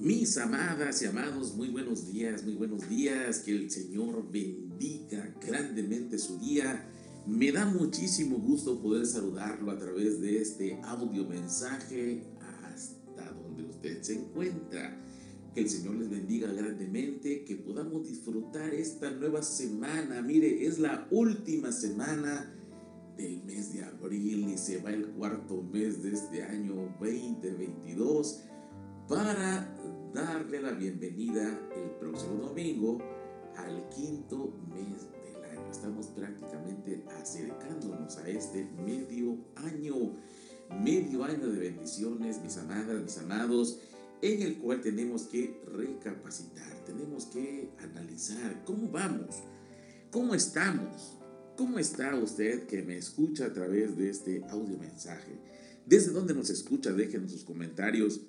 Mis amadas y amados, muy buenos días, muy buenos días. Que el Señor bendiga grandemente su día. Me da muchísimo gusto poder saludarlo a través de este audio mensaje hasta donde usted se encuentra. Que el Señor les bendiga grandemente, que podamos disfrutar esta nueva semana. Mire, es la última semana del mes de abril y se va el cuarto mes de este año 2022 para darle la bienvenida el próximo domingo al quinto mes del año. Estamos prácticamente acercándonos a este medio año, medio año de bendiciones, mis amadas, mis amados, en el cual tenemos que recapacitar, tenemos que analizar cómo vamos, cómo estamos, cómo está usted que me escucha a través de este audio mensaje. Desde donde nos escucha, déjenos sus comentarios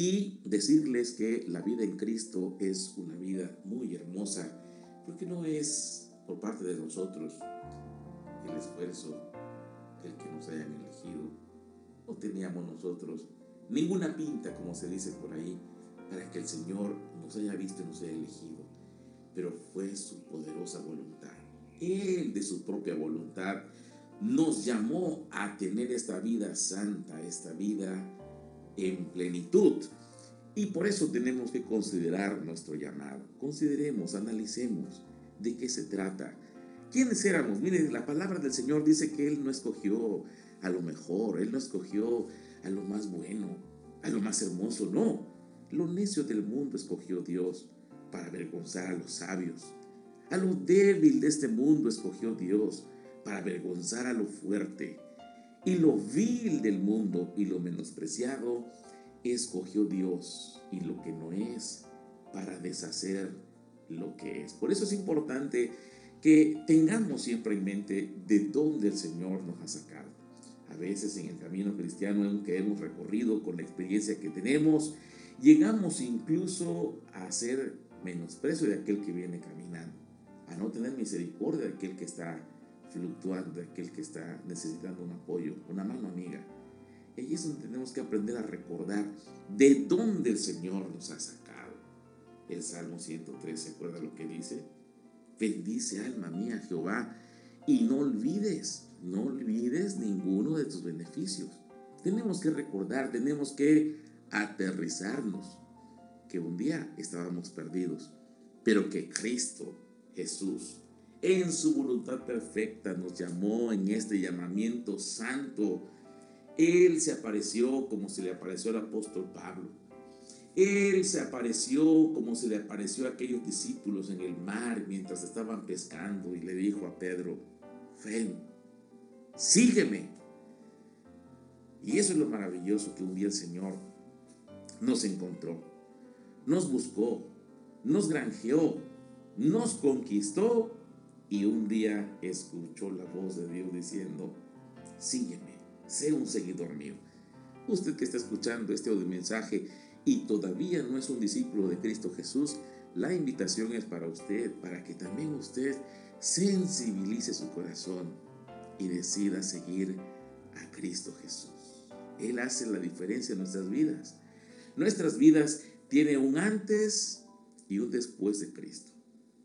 y decirles que la vida en Cristo es una vida muy hermosa, porque no es por parte de nosotros el esfuerzo el que nos hayan elegido. No teníamos nosotros ninguna pinta, como se dice por ahí, para que el Señor nos haya visto y nos haya elegido, pero fue su poderosa voluntad. Él de su propia voluntad nos llamó a tener esta vida santa, esta vida en plenitud. Y por eso tenemos que considerar nuestro llamado. Consideremos, analicemos de qué se trata. ¿Quiénes éramos? Mire, la palabra del Señor dice que Él no escogió a lo mejor, Él no escogió a lo más bueno, a lo más hermoso, no. Lo necio del mundo escogió Dios para avergonzar a los sabios. A lo débil de este mundo escogió Dios para avergonzar a lo fuerte y lo vil del mundo y lo menospreciado escogió Dios y lo que no es para deshacer lo que es. Por eso es importante que tengamos siempre en mente de dónde el Señor nos ha sacado. A veces en el camino cristiano que hemos recorrido con la experiencia que tenemos, llegamos incluso a hacer menosprecio de aquel que viene caminando, a no tener misericordia de aquel que está fluctuando, aquel que está necesitando un apoyo, una mano amiga. Y es donde tenemos que aprender a recordar de dónde el Señor nos ha sacado. El Salmo 103, ¿se acuerda lo que dice? Bendice alma mía Jehová y no olvides, no olvides ninguno de tus beneficios. Tenemos que recordar, tenemos que aterrizarnos que un día estábamos perdidos, pero que Cristo Jesús en su voluntad perfecta nos llamó en este llamamiento santo. Él se apareció como se le apareció al apóstol Pablo. Él se apareció como se le apareció a aquellos discípulos en el mar mientras estaban pescando y le dijo a Pedro, ven, sígueme. Y eso es lo maravilloso que un día el Señor nos encontró, nos buscó, nos granjeó, nos conquistó y un día escuchó la voz de Dios diciendo, sígueme, sé un seguidor mío. Usted que está escuchando este mensaje y todavía no es un discípulo de Cristo Jesús, la invitación es para usted, para que también usted sensibilice su corazón y decida seguir a Cristo Jesús. Él hace la diferencia en nuestras vidas. Nuestras vidas tienen un antes y un después de Cristo.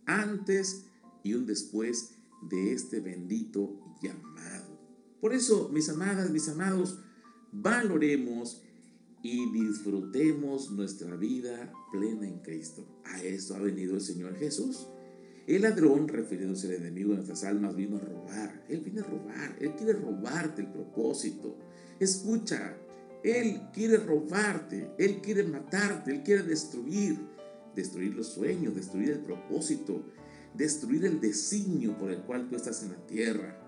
Antes y un después de este bendito llamado. Por eso, mis amadas, mis amados, valoremos y disfrutemos nuestra vida plena en Cristo. A esto ha venido el Señor Jesús. El ladrón, refiriéndose al enemigo de nuestras almas, vino a robar. Él viene a robar. Él quiere robarte el propósito. Escucha, Él quiere robarte. Él quiere matarte. Él quiere destruir. Destruir los sueños, destruir el propósito destruir el designio por el cual tú estás en la tierra.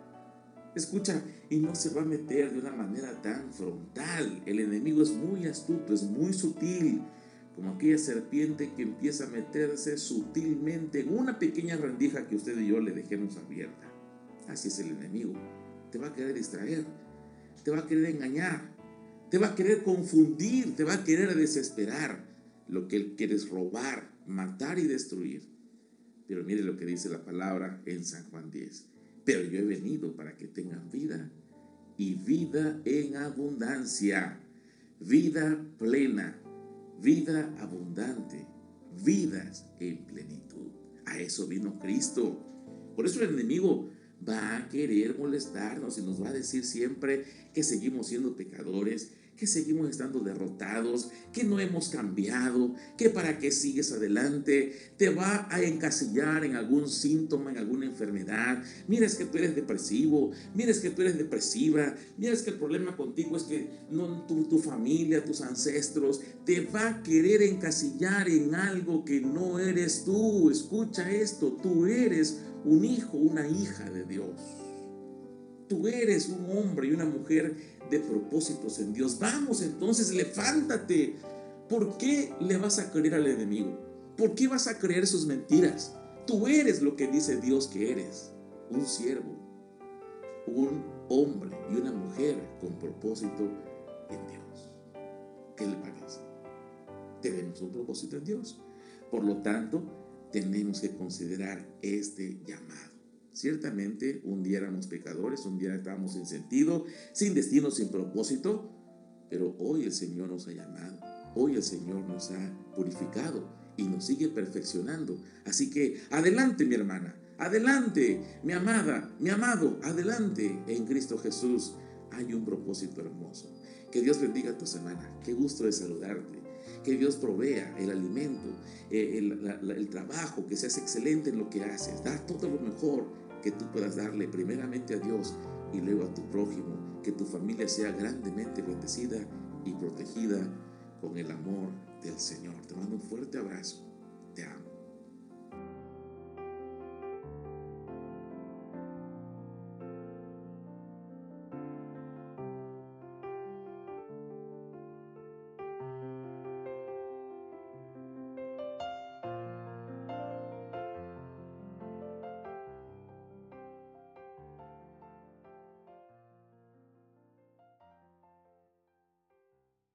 Escucha, y no se va a meter de una manera tan frontal. El enemigo es muy astuto, es muy sutil, como aquella serpiente que empieza a meterse sutilmente en una pequeña rendija que usted y yo le dejemos abierta. Así es el enemigo. Te va a querer distraer, te va a querer engañar, te va a querer confundir, te va a querer desesperar. Lo que él quiere es robar, matar y destruir. Pero mire lo que dice la palabra en San Juan 10. Pero yo he venido para que tengan vida y vida en abundancia, vida plena. vida abundante, vidas en plenitud. A eso vino Cristo. Por eso el enemigo va a querer molestarnos y nos va a decir siempre que seguimos siendo pecadores, que seguimos estando derrotados, que no hemos cambiado, que para qué sigues adelante, te va a encasillar en algún síntoma, en alguna enfermedad. Mira es que tú eres depresivo, mira es que tú eres depresiva, mira es que el problema contigo es que no, tu, tu familia, tus ancestros, te va a querer encasillar en algo que no eres tú. Escucha esto, tú eres un hijo, una hija de Dios. Tú eres un hombre y una mujer de propósitos en Dios. Vamos entonces, levántate. ¿Por qué le vas a creer al enemigo? ¿Por qué vas a creer sus mentiras? Tú eres lo que dice Dios que eres. Un siervo, un hombre y una mujer con propósito en Dios. ¿Qué le parece? Tenemos un propósito en Dios. Por lo tanto, tenemos que considerar este llamado. Ciertamente un día éramos pecadores, un día estábamos sin sentido, sin destino, sin propósito, pero hoy el Señor nos ha llamado, hoy el Señor nos ha purificado y nos sigue perfeccionando. Así que adelante mi hermana, adelante mi amada, mi amado, adelante en Cristo Jesús. Hay un propósito hermoso. Que Dios bendiga tu semana. Qué gusto de saludarte. Que Dios provea el alimento, eh, el, el trabajo, que seas excelente en lo que haces. Da todo lo mejor que tú puedas darle primeramente a Dios y luego a tu prójimo, que tu familia sea grandemente bendecida y protegida con el amor del Señor. Te mando un fuerte abrazo. Te amo.